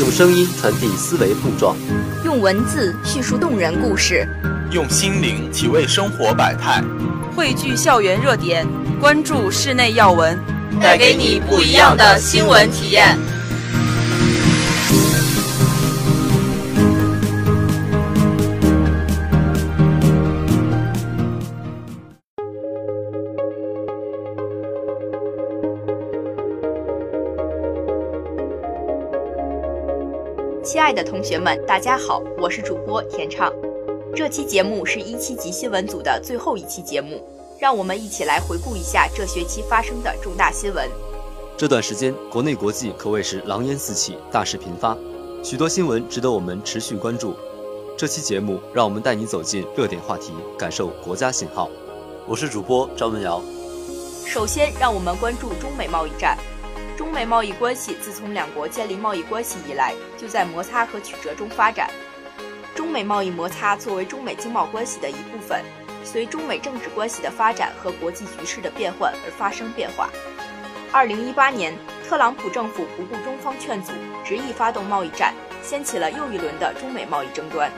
用声音传递思维碰撞，用文字叙述动人故事，用心灵体味生活百态，汇聚校园热点，关注室内要闻，带给你不一样的新闻体验。亲爱的同学们，大家好，我是主播田畅。这期节目是一七级新闻组的最后一期节目，让我们一起来回顾一下这学期发生的重大新闻。这段时间，国内国际可谓是狼烟四起，大事频发，许多新闻值得我们持续关注。这期节目，让我们带你走进热点话题，感受国家信号。我是主播张文瑶。首先，让我们关注中美贸易战。中美贸易关系自从两国建立贸易关系以来，就在摩擦和曲折中发展。中美贸易摩擦作为中美经贸关系的一部分，随中美政治关系的发展和国际局势的变换而发生变化。二零一八年，特朗普政府不顾中方劝阻，执意发动贸易战，掀起了又一轮的中美贸易争端。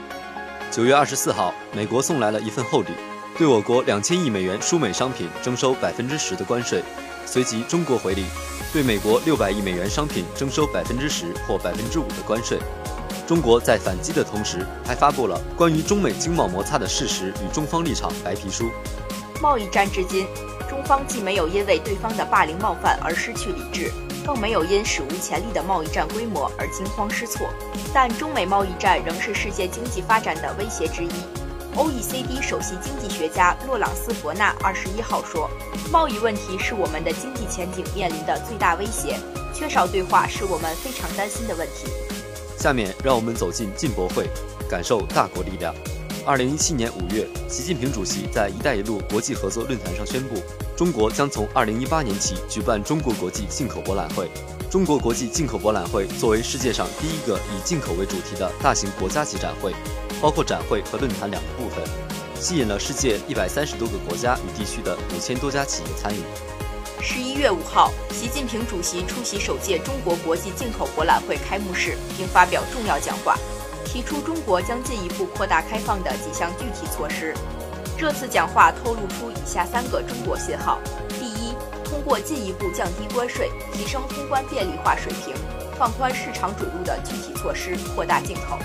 九月二十四号，美国送来了一份厚礼，对我国两千亿美元输美商品征收百分之十的关税。随即，中国回礼。对美国六百亿美元商品征收百分之十或百分之五的关税。中国在反击的同时，还发布了关于中美经贸摩擦的事实与中方立场白皮书。贸易战至今，中方既没有因为对方的霸凌冒犯而失去理智，更没有因史无前例的贸易战规模而惊慌失措。但中美贸易战仍是世界经济发展的威胁之一。OECD 首席经济学家洛朗斯·伯纳二十一号说：“贸易问题是我们的经济前景面临的最大威胁，缺少对话是我们非常担心的问题。”下面让我们走进进博会，感受大国力量。二零一七年五月，习近平主席在“一带一路”国际合作论坛上宣布，中国将从二零一八年起举办中国国际进口博览会。中国国际进口博览会作为世界上第一个以进口为主题的大型国家级展会。包括展会和论坛两个部分，吸引了世界一百三十多个国家与地区的五千多家企业参与。十一月五号，习近平主席出席首届中国国际进口博览会开幕式，并发表重要讲话，提出中国将进一步扩大开放的几项具体措施。这次讲话透露出以下三个中国信号：第一，通过进一步降低关税、提升通关便利化水平、放宽市场准入的具体措施，扩大进口；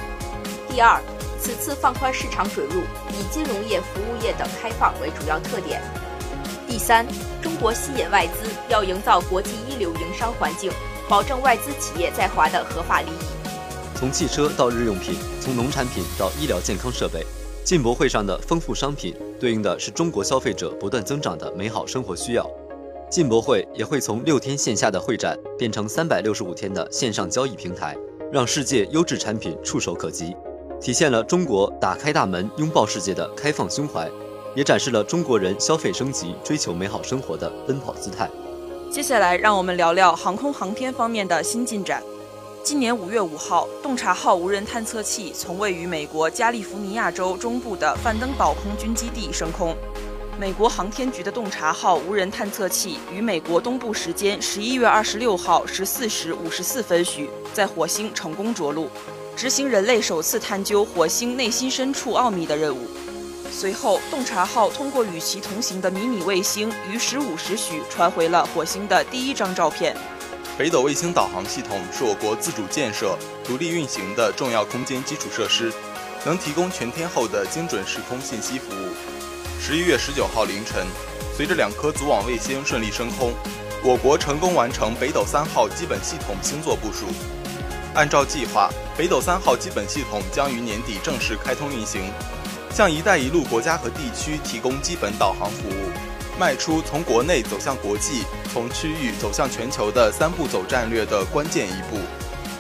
第二。此次放宽市场准入，以金融业、服务业等开放为主要特点。第三，中国吸引外资要营造国际一流营商环境，保证外资企业在华的合法利益。从汽车到日用品，从农产品到医疗健康设备，进博会上的丰富商品对应的是中国消费者不断增长的美好生活需要。进博会也会从六天线下的会展变成三百六十五天的线上交易平台，让世界优质产品触手可及。体现了中国打开大门拥抱世界的开放胸怀，也展示了中国人消费升级、追求美好生活的奔跑姿态。接下来，让我们聊聊航空航天方面的新进展。今年五月五号，洞察号无人探测器从位于美国加利福尼亚州中部的范登堡空军基地升空。美国航天局的洞察号无人探测器于美国东部时间十一月二十六号十四时五十四分许，在火星成功着陆。执行人类首次探究火星内心深处奥秘的任务。随后，洞察号通过与其同行的迷你卫星于十五时许传回了火星的第一张照片。北斗卫星导航系统是我国自主建设、独立运行的重要空间基础设施，能提供全天候的精准时空信息服务。十一月十九号凌晨，随着两颗组网卫星顺利升空，我国成功完成北斗三号基本系统星座部署。按照计划，北斗三号基本系统将于年底正式开通运行，向“一带一路”国家和地区提供基本导航服务，迈出从国内走向国际、从区域走向全球的“三步走”战略的关键一步。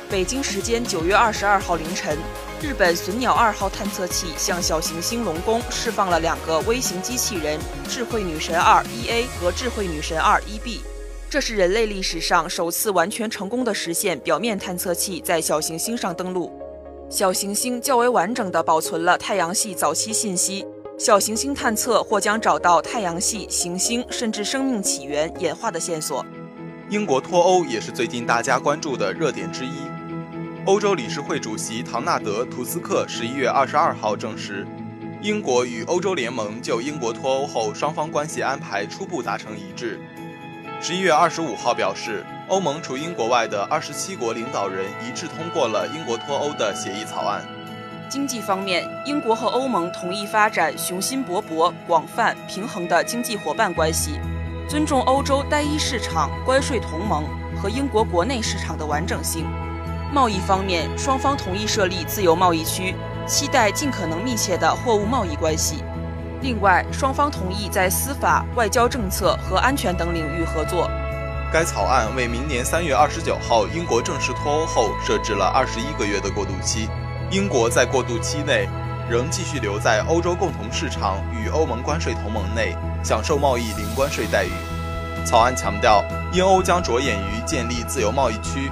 北京时间九月二十二号凌晨，日本隼鸟二号探测器向小行星龙宫释放了两个微型机器人“智慧女神二 ”（EA） 和“智慧女神二 ”（EB）。这是人类历史上首次完全成功的实现表面探测器在小行星上登陆。小行星较为完整地保存了太阳系早期信息。小行星探测或将找到太阳系、行星甚至生命起源、演化的线索。英国脱欧也是最近大家关注的热点之一。欧洲理事会主席唐纳德·图斯克十一月二十二号证实，英国与欧洲联盟就英国脱欧后双方关系安排初步达成一致。十一月二十五号表示，欧盟除英国外的二十七国领导人一致通过了英国脱欧的协议草案。经济方面，英国和欧盟同意发展雄心勃勃、广泛平衡的经济伙伴关系，尊重欧洲单一市场、关税同盟和英国国内市场的完整性。贸易方面，双方同意设立自由贸易区，期待尽可能密切的货物贸易关系。另外，双方同意在司法、外交政策和安全等领域合作。该草案为明年三月二十九号英国正式脱欧后设置了二十一个月的过渡期。英国在过渡期内仍继续留在欧洲共同市场与欧盟关税同盟内，享受贸易零关税待遇。草案强调，英欧将着眼于建立自由贸易区。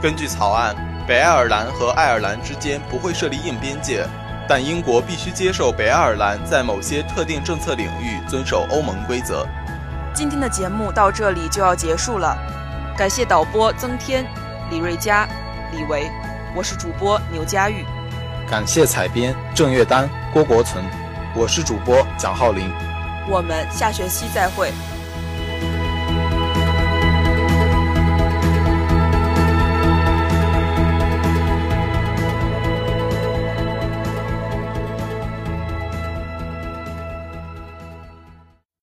根据草案，北爱尔兰和爱尔兰之间不会设立硬边界，但英国必须接受北爱尔兰在某些特定政策领域遵守欧盟规则。今天的节目到这里就要结束了，感谢导播曾天、李瑞佳、李维，我是主播牛佳玉，感谢采编郑月丹、郭国存，我是主播蒋浩林，我们下学期再会。